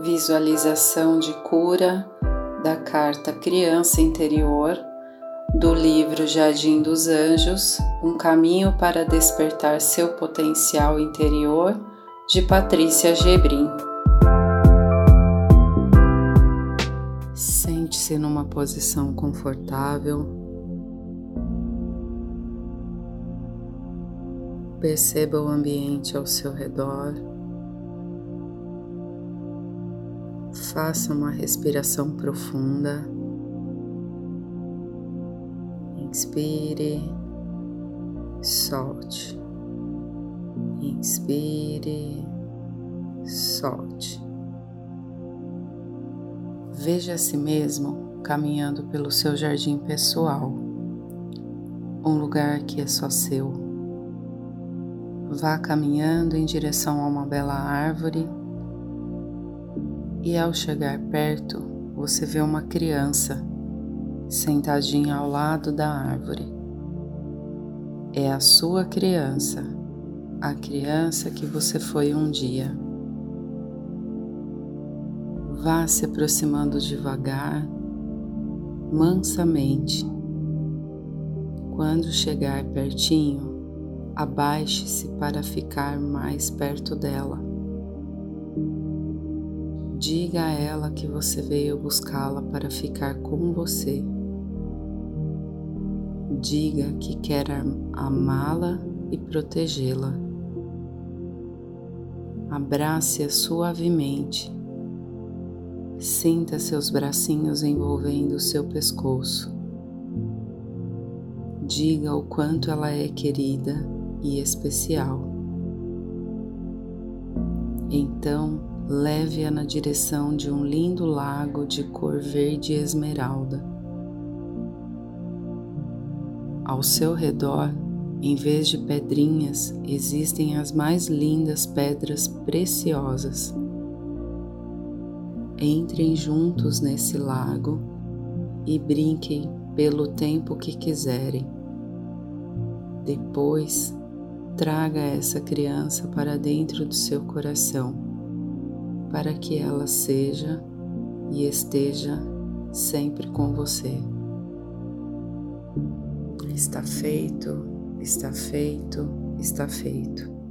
Visualização de cura da carta Criança Interior do livro Jardim dos Anjos Um caminho para despertar seu potencial interior de Patrícia Gebrim. Sente-se numa posição confortável. Perceba o ambiente ao seu redor. Faça uma respiração profunda. Inspire, solte. Inspire, solte. Veja a si mesmo caminhando pelo seu jardim pessoal, um lugar que é só seu. Vá caminhando em direção a uma bela árvore e ao chegar perto, você vê uma criança sentadinha ao lado da árvore. É a sua criança, a criança que você foi um dia. Vá se aproximando devagar, mansamente. Quando chegar pertinho, abaixe-se para ficar mais perto dela. Diga a ela que você veio buscá-la para ficar com você. Diga que quer amá-la e protegê-la. Abrace-a suavemente. Sinta seus bracinhos envolvendo seu pescoço. Diga o quanto ela é querida e especial. Então, leve-a na direção de um lindo lago de cor verde esmeralda. Ao seu redor, em vez de pedrinhas, existem as mais lindas pedras preciosas. Entrem juntos nesse lago e brinquem pelo tempo que quiserem. Depois, traga essa criança para dentro do seu coração para que ela seja e esteja sempre com você. Está feito, está feito, está feito.